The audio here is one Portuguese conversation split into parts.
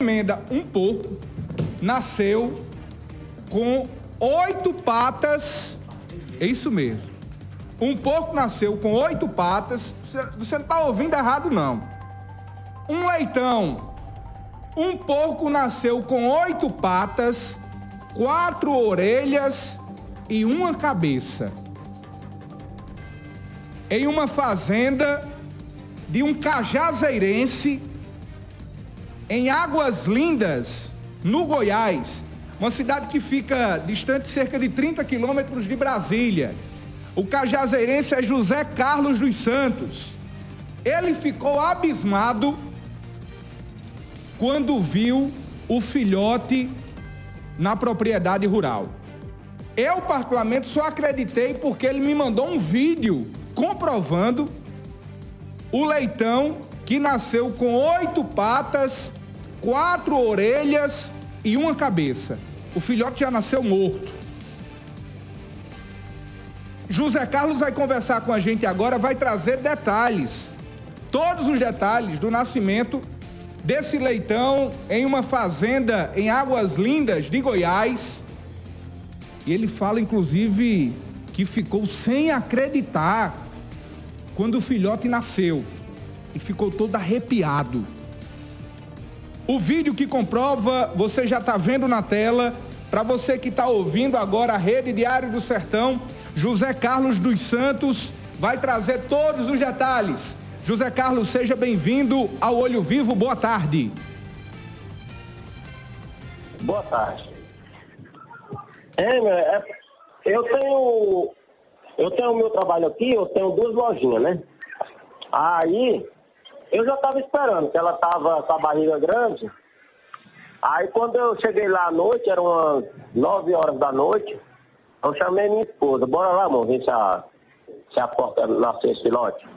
emenda, um porco nasceu com oito patas. É isso mesmo. Um porco nasceu com oito patas. Você, não está ouvindo errado, não. Um leitão. Um porco nasceu com oito patas, quatro orelhas e uma cabeça. Em uma fazenda de um cajazeirense em Águas Lindas, no Goiás, uma cidade que fica distante cerca de 30 quilômetros de Brasília. O cajazeirense é José Carlos dos Santos. Ele ficou abismado quando viu o filhote na propriedade rural. Eu, particularmente, só acreditei porque ele me mandou um vídeo comprovando o leitão que nasceu com oito patas, quatro orelhas e uma cabeça. O filhote já nasceu morto. José Carlos vai conversar com a gente agora, vai trazer detalhes, todos os detalhes do nascimento desse leitão em uma fazenda em Águas Lindas de Goiás. E ele fala, inclusive, que ficou sem acreditar quando o filhote nasceu e ficou todo arrepiado. O vídeo que comprova, você já está vendo na tela. Para você que está ouvindo agora a Rede Diário do Sertão, José Carlos dos Santos vai trazer todos os detalhes. José Carlos, seja bem-vindo ao Olho Vivo. Boa tarde. Boa tarde. É, eu tenho eu tenho meu trabalho aqui, eu tenho duas lojinhas, né? Aí eu já estava esperando, que ela estava com a barriga grande. Aí quando eu cheguei lá à noite, eram umas 9 horas da noite, eu chamei minha esposa, bora lá, amor, ver se a, se a porta nasceu esse lote.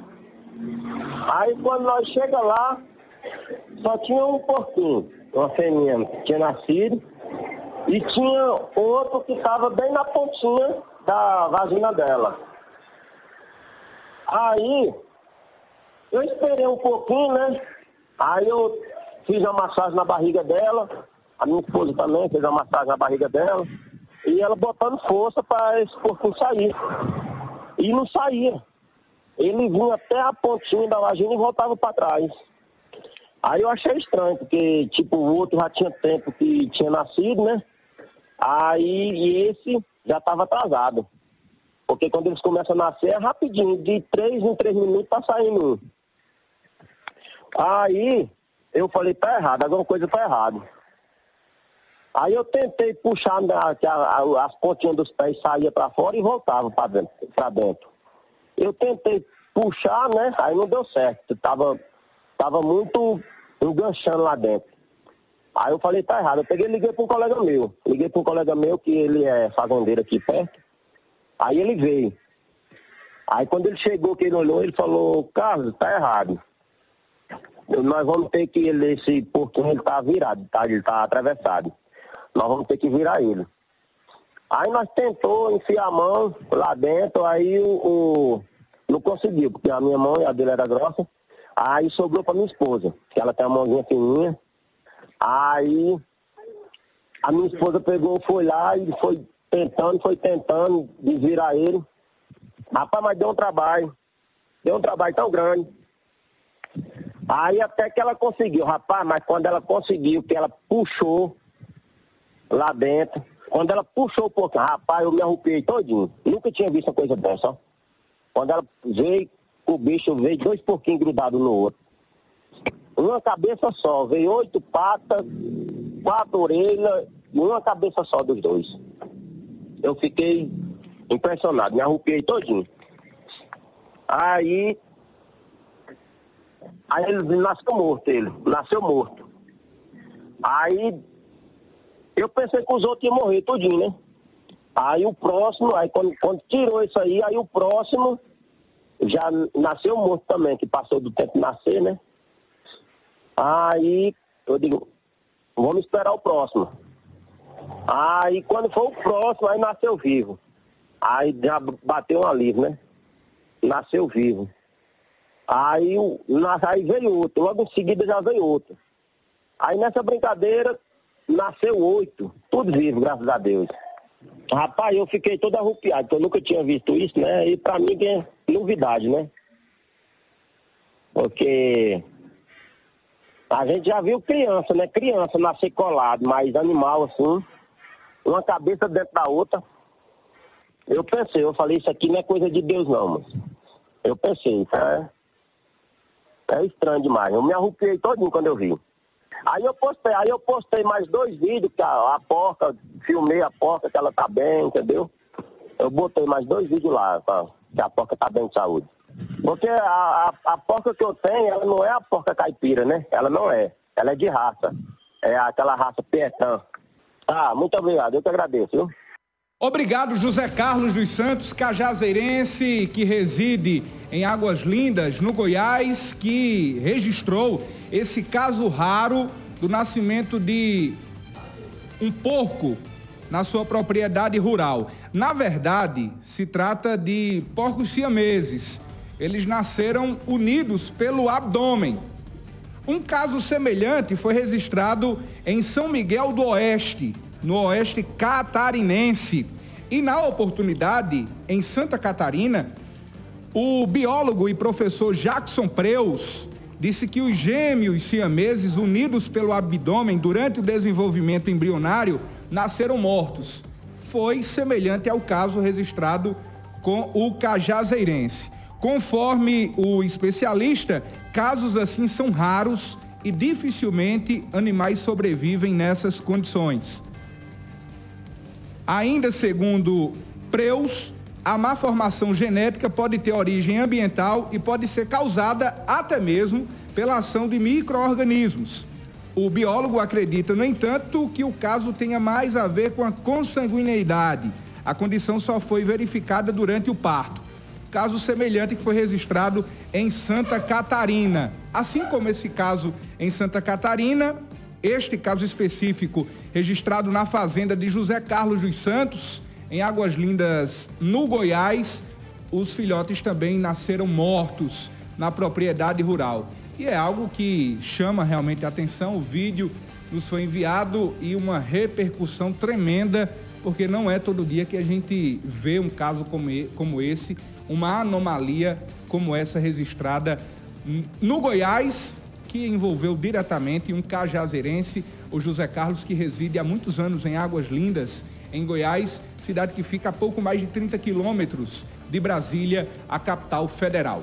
Aí quando nós chega lá, só tinha um porquinho, uma fêmea que tinha nascido, e tinha outro que estava bem na pontinha da vagina dela. Aí eu esperei um pouquinho, né? Aí eu fiz a massagem na barriga dela, a minha esposa também fez a massagem na barriga dela, e ela botando força para esse porquinho sair. E não saía. Ele vinha até a pontinha da vagina e voltava para trás. Aí eu achei estranho, porque tipo, o outro já tinha tempo que tinha nascido, né? Aí esse já estava atrasado. Porque quando eles começam a nascer é rapidinho, de três em três minutos tá saindo um. Aí eu falei, tá errado, alguma coisa tá errada. Aí eu tentei puxar a, a, as pontinhas dos pés saía para fora e voltava para dentro, dentro. Eu tentei puxar, né? Aí não deu certo. Tava, tava muito enganchando lá dentro. Aí eu falei, tá errado. Eu peguei e liguei para um colega meu. Liguei para um colega meu que ele é fazendeiro aqui perto. Aí ele veio. Aí quando ele chegou, que ele olhou, ele falou, Carlos, tá errado nós vamos ter que, ele, esse porquinho ele tá virado, tá? Ele tá atravessado. Nós vamos ter que virar ele. Aí nós tentou enfiar a mão lá dentro, aí o, o não conseguiu, porque a minha mão e a dele era grossa. Aí sobrou para minha esposa, que ela tem uma mãozinha fininha. Aí a minha esposa pegou, foi lá e foi tentando, foi tentando desvirar ele. Rapaz, mas deu um trabalho. Deu um trabalho tão grande. Aí até que ela conseguiu, rapaz, mas quando ela conseguiu, que ela puxou lá dentro, quando ela puxou um pouquinho, rapaz, eu me arrupiei todinho. Nunca tinha visto uma coisa dessa, ó. Quando ela veio, o bicho veio dois pouquinhos grudados no outro. Uma cabeça só, veio oito patas, quatro orelhas uma cabeça só dos dois. Eu fiquei impressionado, me arrupiei todinho. Aí Aí ele nasceu morto, ele. Nasceu morto. Aí eu pensei que os outros iam morrer tudinho, né? Aí o próximo, aí quando, quando tirou isso aí, aí o próximo já nasceu morto também, que passou do tempo de nascer, né? Aí eu digo, vamos esperar o próximo. Aí quando foi o próximo, aí nasceu vivo. Aí já bateu um alívio, né? Nasceu vivo. Aí, aí veio outro, logo em seguida já veio outro. Aí nessa brincadeira, nasceu oito, tudo vivo, graças a Deus. Rapaz, eu fiquei todo arrupiado, porque eu nunca tinha visto isso, né? E pra mim é novidade, né? Porque a gente já viu criança, né? Criança nascer colado, mas animal assim, uma cabeça dentro da outra. Eu pensei, eu falei, isso aqui não é coisa de Deus não, mano. Eu pensei, é, é estranho demais. Eu me arrupiei todinho quando eu vi. Aí eu postei, aí eu postei mais dois vídeos, que a, a porca, filmei a porca, que ela tá bem, entendeu? Eu botei mais dois vídeos lá, tá, que a porca tá bem de saúde. Porque a, a, a porca que eu tenho, ela não é a porca caipira, né? Ela não é. Ela é de raça. É aquela raça Pietã. Tá, muito obrigado. Eu que agradeço, viu? Obrigado, José Carlos dos Santos, cajazeirense, que reside em Águas Lindas, no Goiás, que registrou esse caso raro do nascimento de um porco na sua propriedade rural. Na verdade, se trata de porcos siameses. Eles nasceram unidos pelo abdômen. Um caso semelhante foi registrado em São Miguel do Oeste, no oeste catarinense. E na oportunidade, em Santa Catarina, o biólogo e professor Jackson Preus disse que os gêmeos siameses unidos pelo abdômen durante o desenvolvimento embrionário nasceram mortos. Foi semelhante ao caso registrado com o cajazeirense. Conforme o especialista, casos assim são raros e dificilmente animais sobrevivem nessas condições. Ainda segundo Preus, a má formação genética pode ter origem ambiental e pode ser causada até mesmo pela ação de micro-organismos. O biólogo acredita, no entanto, que o caso tenha mais a ver com a consanguineidade. A condição só foi verificada durante o parto. Caso semelhante que foi registrado em Santa Catarina. Assim como esse caso em Santa Catarina, este caso específico registrado na fazenda de José Carlos dos Santos, em Águas Lindas, no Goiás, os filhotes também nasceram mortos na propriedade rural. E é algo que chama realmente a atenção. O vídeo nos foi enviado e uma repercussão tremenda, porque não é todo dia que a gente vê um caso como esse, uma anomalia como essa registrada no Goiás que envolveu diretamente um cajazeirense, o José Carlos, que reside há muitos anos em Águas Lindas, em Goiás, cidade que fica a pouco mais de 30 quilômetros de Brasília, a capital federal.